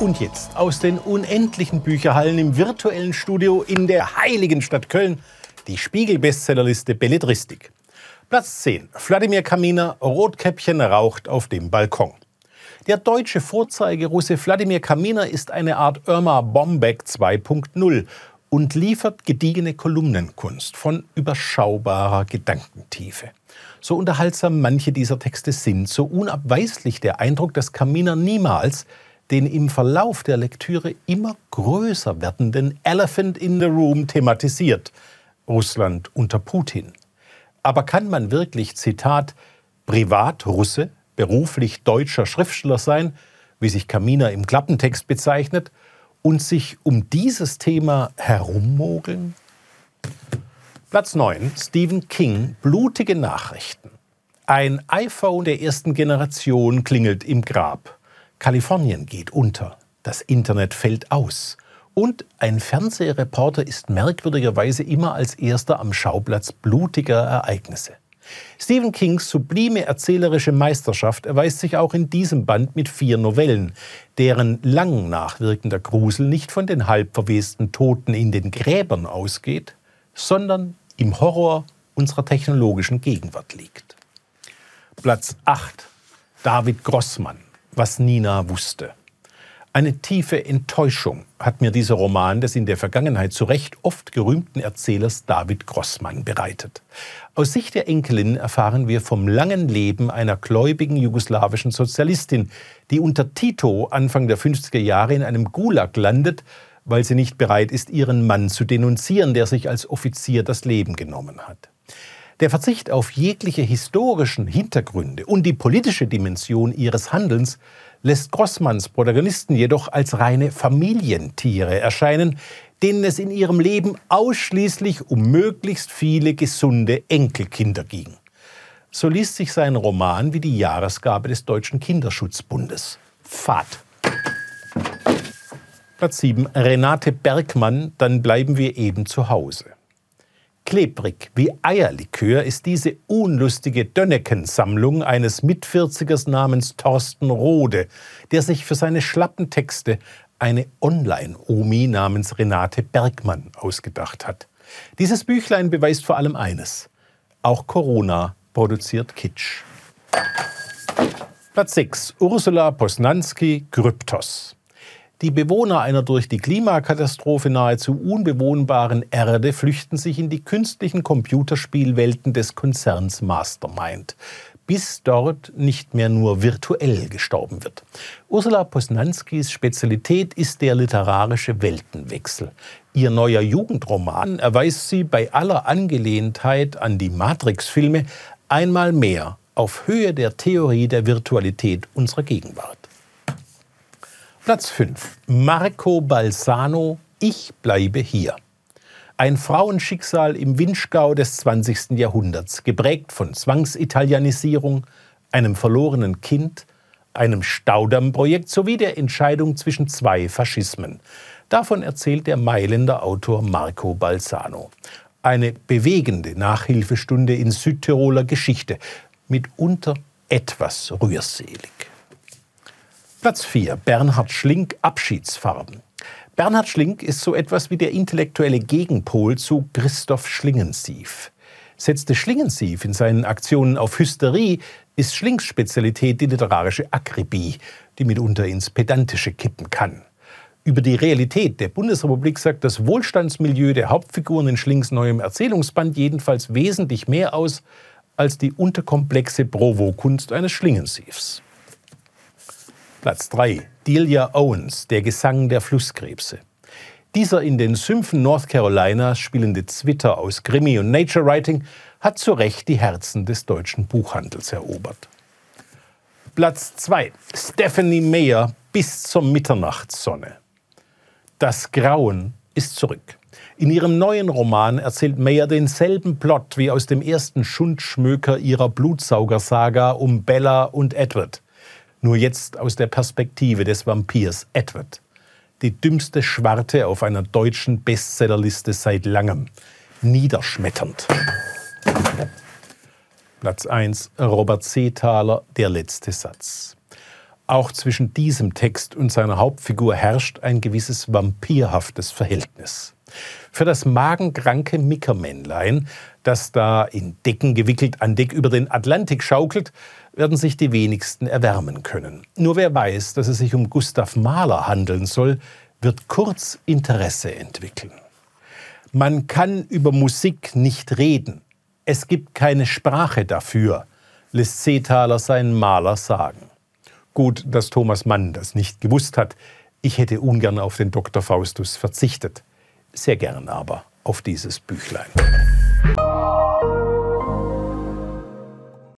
Und jetzt aus den unendlichen Bücherhallen im virtuellen Studio in der heiligen Stadt Köln die Spiegel-Bestsellerliste Belletristik. Platz 10. Wladimir Kaminer, Rotkäppchen raucht auf dem Balkon. Der deutsche Vorzeigerusse Wladimir Kaminer ist eine Art Irma Bombeck 2.0 und liefert gediegene Kolumnenkunst von überschaubarer Gedankentiefe. So unterhaltsam manche dieser Texte sind, so unabweislich der Eindruck, dass Kaminer niemals den im Verlauf der Lektüre immer größer werdenden Elephant in the Room thematisiert, Russland unter Putin. Aber kann man wirklich, Zitat, Privatrusse, beruflich deutscher Schriftsteller sein, wie sich Kamina im Klappentext bezeichnet, und sich um dieses Thema herummogeln? Platz 9. Stephen King, Blutige Nachrichten. Ein iPhone der ersten Generation klingelt im Grab. Kalifornien geht unter, das Internet fällt aus und ein Fernsehreporter ist merkwürdigerweise immer als erster am Schauplatz blutiger Ereignisse. Stephen Kings sublime erzählerische Meisterschaft erweist sich auch in diesem Band mit vier Novellen, deren lang nachwirkender Grusel nicht von den halbverwesten Toten in den Gräbern ausgeht, sondern im Horror unserer technologischen Gegenwart liegt. Platz 8 David Grossmann was Nina wusste. Eine tiefe Enttäuschung hat mir dieser Roman des in der Vergangenheit zu Recht oft gerühmten Erzählers David Grossmann bereitet. Aus Sicht der Enkelin erfahren wir vom langen Leben einer gläubigen jugoslawischen Sozialistin, die unter Tito Anfang der 50er Jahre in einem Gulag landet, weil sie nicht bereit ist, ihren Mann zu denunzieren, der sich als Offizier das Leben genommen hat. Der Verzicht auf jegliche historischen Hintergründe und die politische Dimension ihres Handelns lässt Grossmanns Protagonisten jedoch als reine Familientiere erscheinen, denen es in ihrem Leben ausschließlich um möglichst viele gesunde Enkelkinder ging. So liest sich sein Roman wie die Jahresgabe des Deutschen Kinderschutzbundes. Fahrt. Platz 7. Renate Bergmann, dann bleiben wir eben zu Hause. Klebrig wie Eierlikör ist diese unlustige Dönneken-Sammlung eines Mitvierzigers namens Thorsten Rode, der sich für seine schlappen Texte eine Online-Omi namens Renate Bergmann ausgedacht hat. Dieses Büchlein beweist vor allem eines. Auch Corona produziert Kitsch. Platz 6. Ursula Posnanski, Kryptos. Die Bewohner einer durch die Klimakatastrophe nahezu unbewohnbaren Erde flüchten sich in die künstlichen Computerspielwelten des Konzerns Mastermind, bis dort nicht mehr nur virtuell gestorben wird. Ursula Posnanskis Spezialität ist der literarische Weltenwechsel. Ihr neuer Jugendroman erweist sie bei aller Angelehntheit an die Matrix-Filme einmal mehr auf Höhe der Theorie der Virtualität unserer Gegenwart. Platz 5. Marco Balsano, Ich bleibe hier. Ein Frauenschicksal im Winschgau des 20. Jahrhunderts, geprägt von Zwangsitalianisierung, einem verlorenen Kind, einem Staudammprojekt sowie der Entscheidung zwischen zwei Faschismen. Davon erzählt der Mailänder Autor Marco Balsano. Eine bewegende Nachhilfestunde in Südtiroler Geschichte, mitunter etwas rührselig. Platz 4. Bernhard Schlink Abschiedsfarben. Bernhard Schlink ist so etwas wie der intellektuelle Gegenpol zu Christoph Schlingensief. Setzte Schlingensief in seinen Aktionen auf Hysterie, ist Schlinks Spezialität die literarische Akribie, die mitunter ins Pedantische kippen kann. Über die Realität der Bundesrepublik sagt das Wohlstandsmilieu der Hauptfiguren in Schlinks neuem Erzählungsband jedenfalls wesentlich mehr aus als die unterkomplexe Provokunst eines Schlingensiefs. Platz 3. Delia Owens, der Gesang der Flusskrebse. Dieser in den Sümpfen North Carolinas spielende Zwitter aus Krimi und Nature Writing hat zu Recht die Herzen des deutschen Buchhandels erobert. Platz 2. Stephanie Meyer bis zur Mitternachtssonne. Das Grauen ist zurück. In ihrem neuen Roman erzählt Meyer denselben Plot wie aus dem ersten Schundschmöker ihrer Blutsaugersaga um Bella und Edward nur jetzt aus der Perspektive des Vampirs Edward. Die dümmste Schwarte auf einer deutschen Bestsellerliste seit langem. Niederschmetternd. Platz 1, Robert Seethaler, Der letzte Satz. Auch zwischen diesem Text und seiner Hauptfigur herrscht ein gewisses vampirhaftes Verhältnis. Für das magenkranke Mickermännlein, das da in Decken gewickelt an Deck über den Atlantik schaukelt, werden sich die wenigsten erwärmen können. Nur wer weiß, dass es sich um Gustav Mahler handeln soll, wird kurz Interesse entwickeln. Man kann über Musik nicht reden. Es gibt keine Sprache dafür, lässt Seethaler seinen Maler sagen. Gut, dass Thomas Mann das nicht gewusst hat. Ich hätte ungern auf den Dr. Faustus verzichtet. Sehr gern aber auf dieses Büchlein.